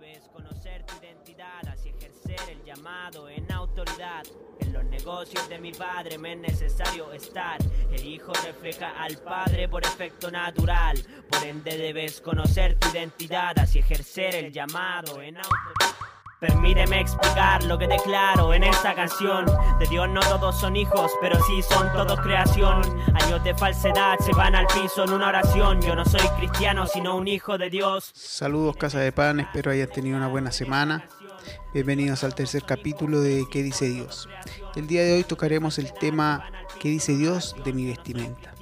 debes conocer tu identidad, así ejercer el llamado en autoridad. En los negocios de mi padre me es necesario estar. El hijo refleja al padre por efecto natural. Por ende debes conocer tu identidad, así ejercer el llamado en autoridad. Permíteme explicar lo que declaro en esta canción. De Dios no todos son hijos, pero sí son todos creación. Años de falsedad se van al piso en una oración. Yo no soy cristiano, sino un hijo de Dios. Saludos Casa de Pan, espero hayan tenido una buena semana. Bienvenidos al tercer capítulo de ¿Qué dice Dios? El día de hoy tocaremos el tema ¿Qué dice Dios de mi vestimenta?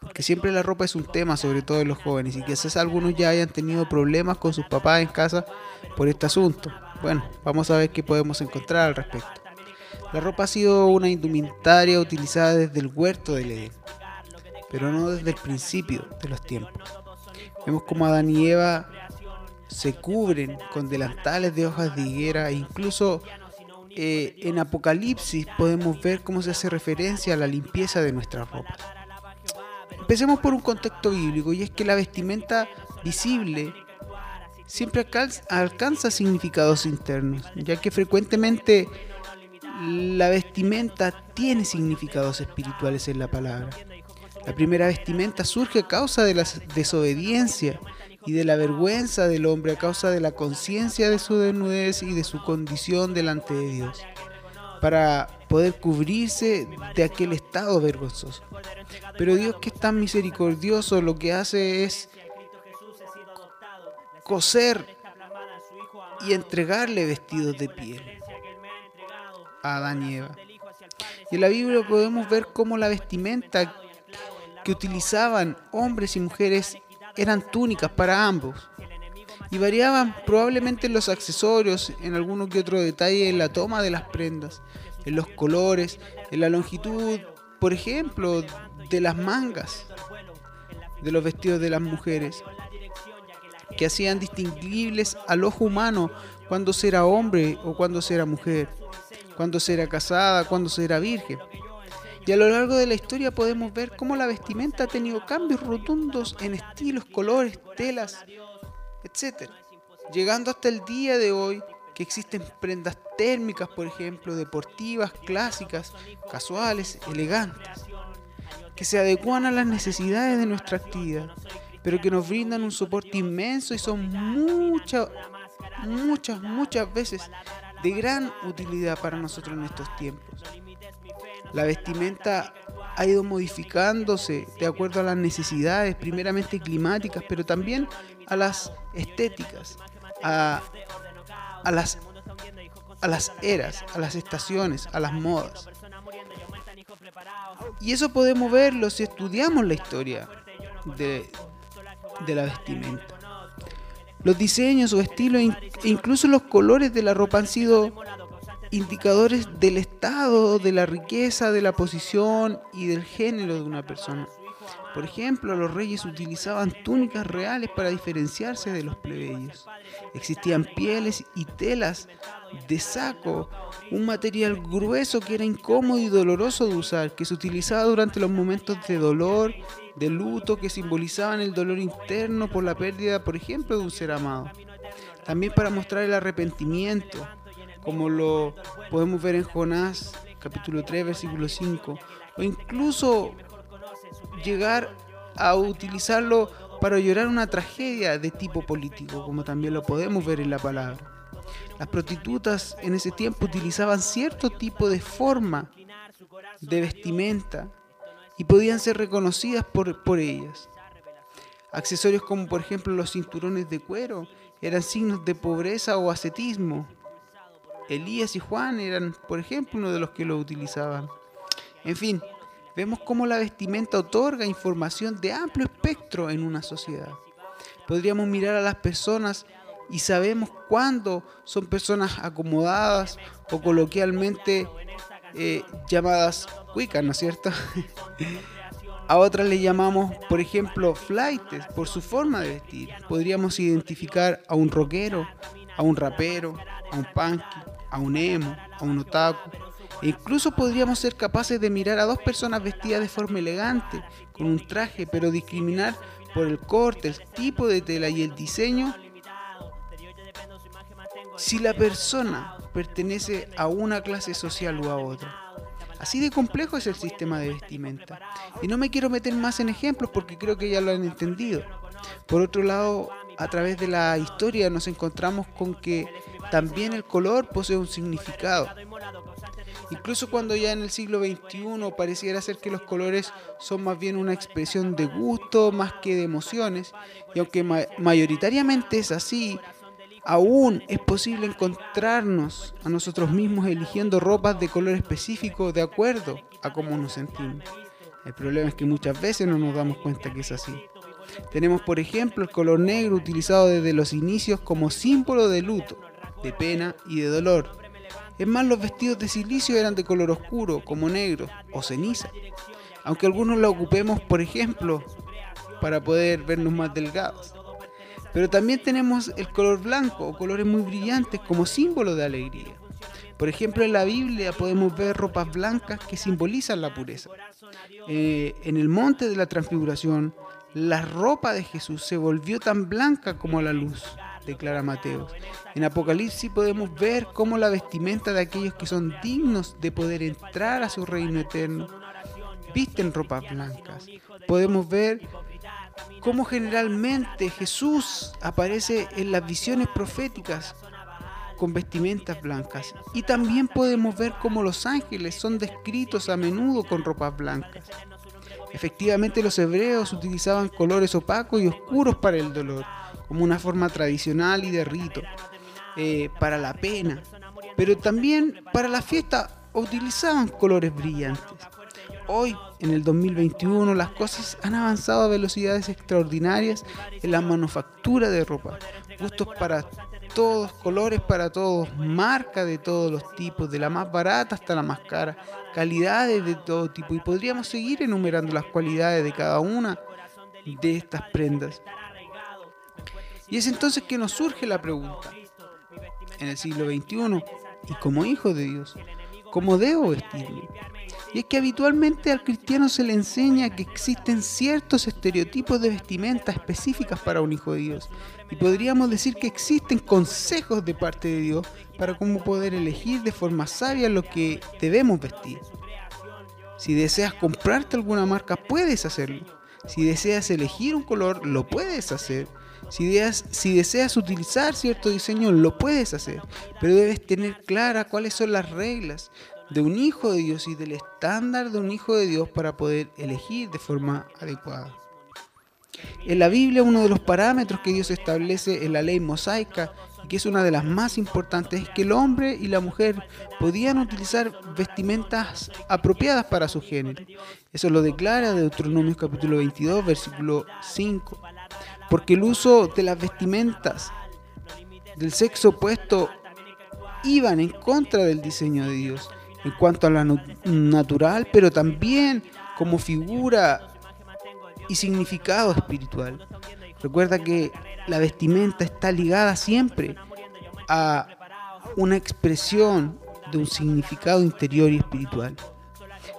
Porque siempre la ropa es un tema, sobre todo en los jóvenes, y quizás algunos ya hayan tenido problemas con sus papás en casa por este asunto. Bueno, vamos a ver qué podemos encontrar al respecto. La ropa ha sido una indumentaria utilizada desde el huerto del Edén, pero no desde el principio de los tiempos. Vemos como Adán y Eva se cubren con delantales de hojas de higuera e incluso eh, en Apocalipsis podemos ver cómo se hace referencia a la limpieza de nuestra ropa. Empecemos por un contexto bíblico y es que la vestimenta visible siempre alcanza significados internos, ya que frecuentemente la vestimenta tiene significados espirituales en la palabra. La primera vestimenta surge a causa de la desobediencia y de la vergüenza del hombre, a causa de la conciencia de su desnudez y de su condición delante de Dios, para poder cubrirse de aquel estado vergonzoso. Pero Dios que es tan misericordioso lo que hace es coser y entregarle vestidos de piel a Adán y Eva. Y en la Biblia podemos ver cómo la vestimenta que utilizaban hombres y mujeres eran túnicas para ambos. Y variaban probablemente en los accesorios, en alguno que otro detalle en la toma de las prendas, en los colores, en la longitud, por ejemplo, de las mangas de los vestidos de las mujeres que hacían distinguibles al ojo humano cuando será hombre o cuando será mujer, cuando será casada, cuando será virgen. Y a lo largo de la historia podemos ver cómo la vestimenta ha tenido cambios rotundos en estilos, colores, telas, etc. Llegando hasta el día de hoy que existen prendas térmicas, por ejemplo, deportivas, clásicas, casuales, elegantes, que se adecuan a las necesidades de nuestra actividad pero que nos brindan un soporte inmenso y son muchas, muchas, muchas veces de gran utilidad para nosotros en estos tiempos. La vestimenta ha ido modificándose de acuerdo a las necesidades, primeramente climáticas, pero también a las estéticas, a, a, las, a las eras, a las estaciones, a las modas. Y eso podemos verlo si estudiamos la historia de, de la vestimenta. Los diseños o estilos incluso los colores de la ropa han sido indicadores del estado, de la riqueza, de la posición y del género de una persona. Por ejemplo, los reyes utilizaban túnicas reales para diferenciarse de los plebeyos. Existían pieles y telas de saco, un material grueso que era incómodo y doloroso de usar, que se utilizaba durante los momentos de dolor, de luto, que simbolizaban el dolor interno por la pérdida, por ejemplo, de un ser amado. También para mostrar el arrepentimiento, como lo podemos ver en Jonás capítulo 3, versículo 5, o incluso llegar a utilizarlo para llorar una tragedia de tipo político, como también lo podemos ver en la palabra. Las prostitutas en ese tiempo utilizaban cierto tipo de forma de vestimenta y podían ser reconocidas por, por ellas. Accesorios como por ejemplo los cinturones de cuero eran signos de pobreza o ascetismo. Elías y Juan eran, por ejemplo, uno de los que lo utilizaban. En fin, vemos cómo la vestimenta otorga información de amplio espectro en una sociedad. Podríamos mirar a las personas y sabemos cuándo son personas acomodadas o coloquialmente eh, llamadas cuicas, ¿no es cierto? a otras le llamamos, por ejemplo, flightes por su forma de vestir. Podríamos identificar a un rockero, a un rapero, a un punky, a un emo, a un otaku incluso podríamos ser capaces de mirar a dos personas vestidas de forma elegante, con un traje, pero discriminar por el corte, el tipo de tela y el diseño si la persona pertenece a una clase social u a otra. Así de complejo es el sistema de vestimenta. Y no me quiero meter más en ejemplos porque creo que ya lo han entendido. Por otro lado, a través de la historia nos encontramos con que también el color posee un significado. Incluso cuando ya en el siglo XXI pareciera ser que los colores son más bien una expresión de gusto más que de emociones, y aunque mayoritariamente es así, aún es posible encontrarnos a nosotros mismos eligiendo ropas de color específico de acuerdo a cómo nos sentimos. El problema es que muchas veces no nos damos cuenta que es así. Tenemos, por ejemplo, el color negro utilizado desde los inicios como símbolo de luto, de pena y de dolor. Es más, los vestidos de silicio eran de color oscuro, como negro o ceniza. Aunque algunos lo ocupemos, por ejemplo, para poder vernos más delgados. Pero también tenemos el color blanco o colores muy brillantes como símbolo de alegría. Por ejemplo, en la Biblia podemos ver ropas blancas que simbolizan la pureza. Eh, en el monte de la transfiguración, la ropa de Jesús se volvió tan blanca como la luz declara Mateo. En Apocalipsis podemos ver cómo la vestimenta de aquellos que son dignos de poder entrar a su reino eterno visten ropas blancas. Podemos ver cómo generalmente Jesús aparece en las visiones proféticas con vestimentas blancas. Y también podemos ver cómo los ángeles son descritos a menudo con ropas blancas. Efectivamente los hebreos utilizaban colores opacos y oscuros para el dolor como una forma tradicional y de rito, eh, para la pena, pero también para la fiesta utilizaban colores brillantes. Hoy, en el 2021, las cosas han avanzado a velocidades extraordinarias en la manufactura de ropa. Gustos para todos, colores para todos, marcas de todos los tipos, de la más barata hasta la más cara, calidades de todo tipo. Y podríamos seguir enumerando las cualidades de cada una de estas prendas. Y es entonces que nos surge la pregunta, en el siglo XXI, y como hijo de Dios, ¿cómo debo vestirme? Y es que habitualmente al cristiano se le enseña que existen ciertos estereotipos de vestimenta específicas para un hijo de Dios. Y podríamos decir que existen consejos de parte de Dios para cómo poder elegir de forma sabia lo que debemos vestir. Si deseas comprarte alguna marca, puedes hacerlo. Si deseas elegir un color, lo puedes hacer. Si deseas, utilizar cierto diseño, lo puedes hacer, pero debes tener clara cuáles son las reglas de un hijo de Dios y del estándar de un hijo de Dios para poder elegir de forma adecuada. En la Biblia uno de los parámetros que Dios establece en la ley mosaica que es una de las más importantes es que el hombre y la mujer podían utilizar vestimentas apropiadas para su género. Eso lo declara Deuteronomio capítulo 22 versículo 5 porque el uso de las vestimentas del sexo opuesto iban en contra del diseño de Dios en cuanto a lo natural, pero también como figura y significado espiritual. Recuerda que la vestimenta está ligada siempre a una expresión de un significado interior y espiritual.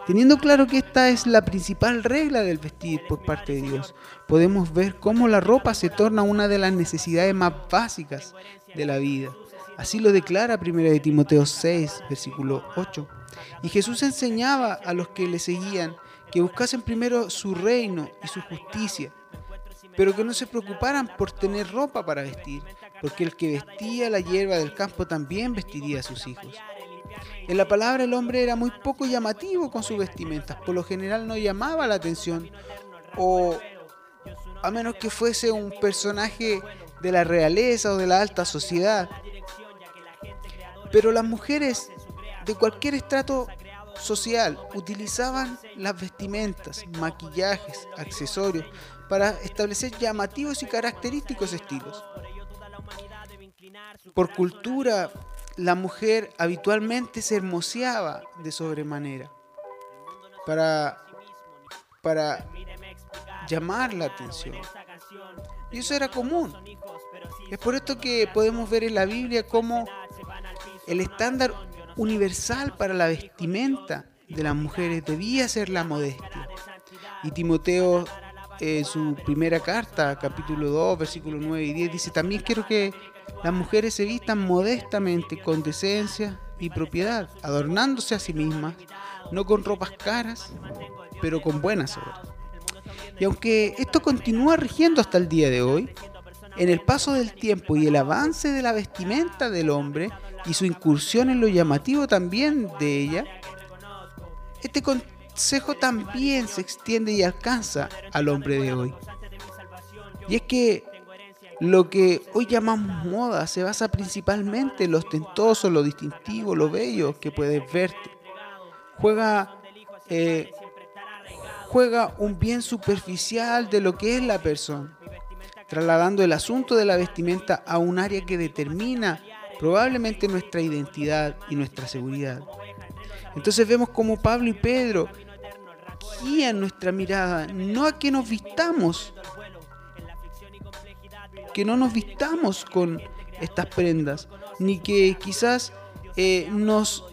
Teniendo claro que esta es la principal regla del vestir por parte de Dios, podemos ver cómo la ropa se torna una de las necesidades más básicas de la vida. Así lo declara 1 de Timoteo 6, versículo 8. Y Jesús enseñaba a los que le seguían que buscasen primero su reino y su justicia, pero que no se preocuparan por tener ropa para vestir, porque el que vestía la hierba del campo también vestiría a sus hijos. En la palabra el hombre era muy poco llamativo con sus vestimentas, por lo general no llamaba la atención, o a menos que fuese un personaje de la realeza o de la alta sociedad. Pero las mujeres de cualquier estrato social utilizaban las vestimentas, maquillajes, accesorios para establecer llamativos y característicos estilos. Por cultura, la mujer habitualmente se hermoseaba de sobremanera para, para llamar la atención. Y eso era común. Es por esto que podemos ver en la Biblia como el estándar universal para la vestimenta de las mujeres debía ser la modestia. Y Timoteo en su primera carta, capítulo 2, versículos 9 y 10, dice, también quiero que las mujeres se vistan modestamente, con decencia y propiedad, adornándose a sí mismas, no con ropas caras, pero con buenas obras. Y aunque esto continúa rigiendo hasta el día de hoy, en el paso del tiempo y el avance de la vestimenta del hombre y su incursión en lo llamativo también de ella, este consejo también se extiende y alcanza al hombre de hoy. Y es que lo que hoy llamamos moda se basa principalmente en lo ostentoso, lo distintivo, lo bello que puedes verte. Juega, eh, juega un bien superficial de lo que es la persona, trasladando el asunto de la vestimenta a un área que determina probablemente nuestra identidad y nuestra seguridad. Entonces vemos como Pablo y Pedro guían nuestra mirada, no a que nos vistamos, que no nos vistamos con estas prendas, ni que quizás eh, nos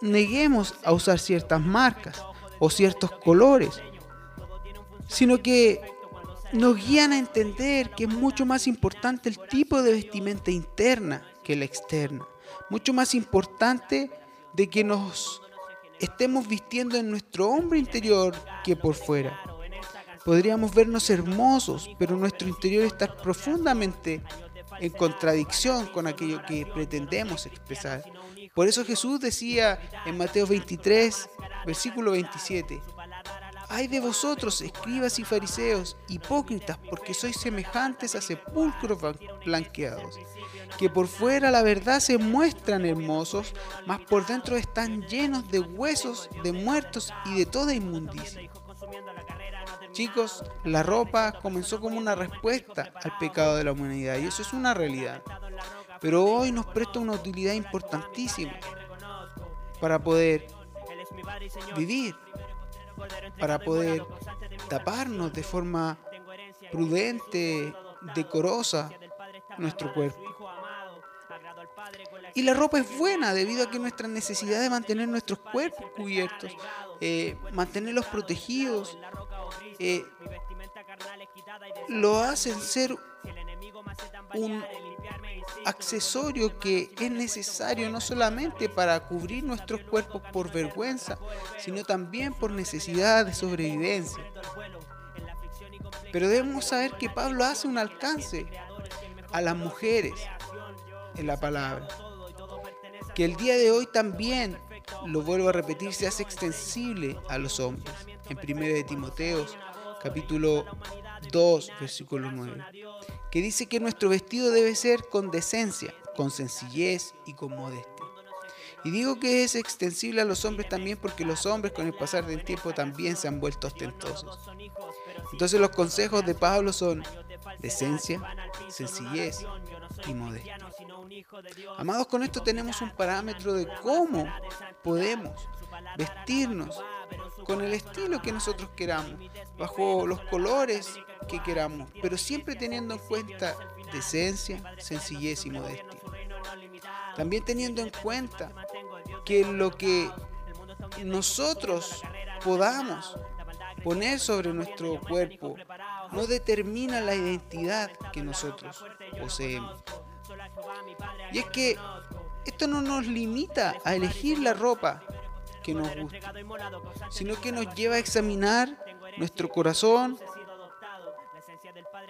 neguemos a usar ciertas marcas o ciertos colores, sino que nos guían a entender que es mucho más importante el tipo de vestimenta interna que la externa, mucho más importante de que nos estemos vistiendo en nuestro hombre interior que por fuera. Podríamos vernos hermosos, pero nuestro interior está profundamente en contradicción con aquello que pretendemos expresar. Por eso Jesús decía en Mateo 23, versículo 27, Ay de vosotros, escribas y fariseos, hipócritas, porque sois semejantes a sepulcros blanqueados, que por fuera la verdad se muestran hermosos, mas por dentro están llenos de huesos, de muertos y de toda inmundicia. Chicos, la ropa comenzó como una respuesta al pecado de la humanidad y eso es una realidad. Pero hoy nos presta una utilidad importantísima para poder vivir, para poder taparnos de forma prudente, decorosa nuestro cuerpo. Y la ropa es buena debido a que nuestra necesidad de mantener nuestros cuerpos cubiertos, eh, mantenerlos protegidos, eh, lo hacen ser un accesorio que es necesario no solamente para cubrir nuestros cuerpos por vergüenza, sino también por necesidad de sobrevivencia. Pero debemos saber que Pablo hace un alcance a las mujeres en la palabra. Que el día de hoy también, lo vuelvo a repetir, se hace extensible a los hombres. En 1 de Timoteo, capítulo 2, versículo 9, que dice que nuestro vestido debe ser con decencia, con sencillez y con modestia. Y digo que es extensible a los hombres también porque los hombres con el pasar del tiempo también se han vuelto ostentosos. Entonces los consejos de Pablo son decencia, sencillez y modestia. Amados, con esto tenemos un parámetro de cómo podemos vestirnos con el estilo que nosotros queramos, bajo los colores que queramos, pero siempre teniendo en cuenta decencia, sencillez y modestia. También teniendo en cuenta que lo que nosotros podamos poner sobre nuestro cuerpo no determina la identidad que nosotros poseemos. Y es que esto no nos limita a elegir la ropa que nos gusta, sino que nos lleva a examinar nuestro corazón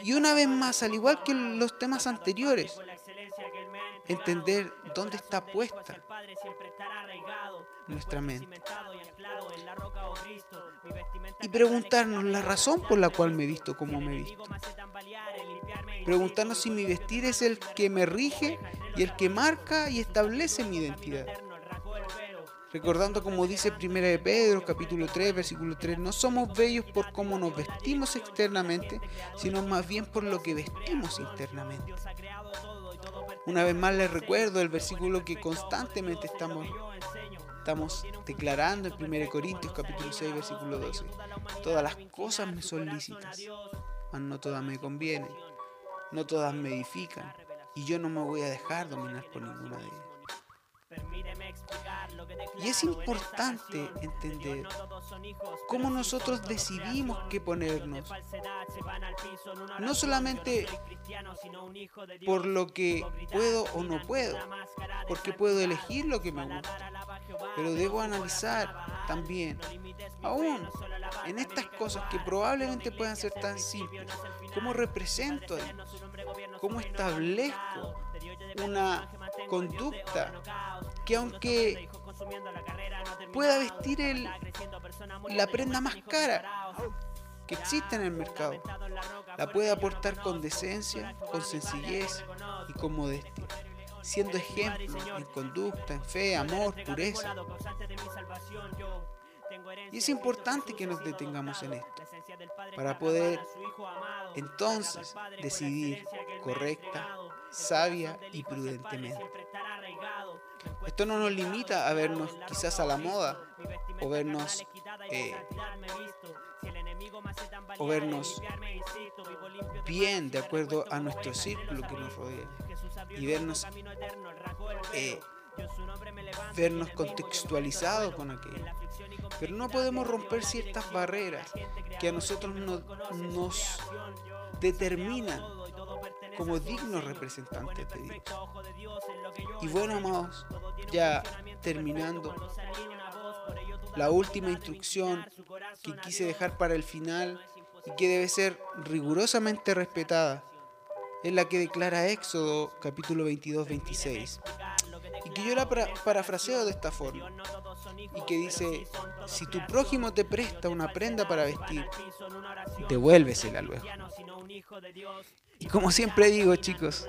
y una vez más, al igual que los temas anteriores, entender dónde está puesta nuestra mente. Y preguntarnos la razón por la cual me he visto como me he visto. Preguntarnos si mi vestir es el que me rige y el que marca y establece mi identidad. Recordando como dice Primera de Pedro, capítulo 3, versículo 3, no somos bellos por cómo nos vestimos externamente, sino más bien por lo que vestimos internamente. Una vez más les recuerdo el versículo que constantemente estamos, estamos declarando en 1 Corintios capítulo 6 versículo 12. Todas las cosas me son lícitas, mas no todas me convienen, no todas me edifican, y yo no me voy a dejar dominar por ninguna de ellas. Y es importante entender cómo nosotros decidimos qué ponernos. No solamente por lo que puedo o no puedo, porque puedo elegir lo que me gusta, pero debo analizar también, aún en estas cosas que probablemente puedan ser tan simples, cómo represento, cómo establezco una conducta que aunque pueda vestir el, la prenda más cara que existe en el mercado, la puede aportar con decencia, con sencillez y con modestia. Siendo ejemplo en conducta, en fe, amor, pureza. Y es importante que nos detengamos en esto para poder entonces decidir correcta, sabia y prudentemente. Esto no nos limita a vernos quizás a la moda o vernos eh, o vernos bien de acuerdo a nuestro círculo que nos rodea y vernos eh, vernos contextualizados con aquello. Pero no podemos romper ciertas barreras que a nosotros nos determinan como dignos representantes de Dios. Y bueno, amados, ya terminando, la última instrucción que quise dejar para el final y que debe ser rigurosamente respetada es la que declara Éxodo capítulo 22, 26. Y que yo la parafraseo de esta forma. Y que dice, si tu prójimo te presta una prenda para vestir, devuélvesela luego. Y como siempre digo, chicos,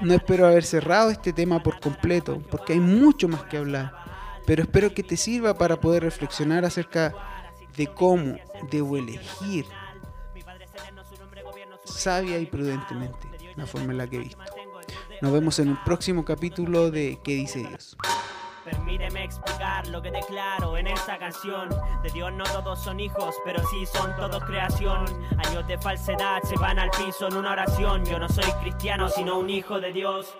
no espero haber cerrado este tema por completo, porque hay mucho más que hablar. Pero espero que te sirva para poder reflexionar acerca de cómo debo elegir sabia y prudentemente la forma en la que he visto. Nos vemos en un próximo capítulo de ¿Qué dice Dios? Permíteme explicar lo que declaro en esta canción. De Dios no todos son hijos, pero sí son todos creación. Años de falsedad se van al piso en una oración. Yo no soy cristiano, sino un hijo de Dios.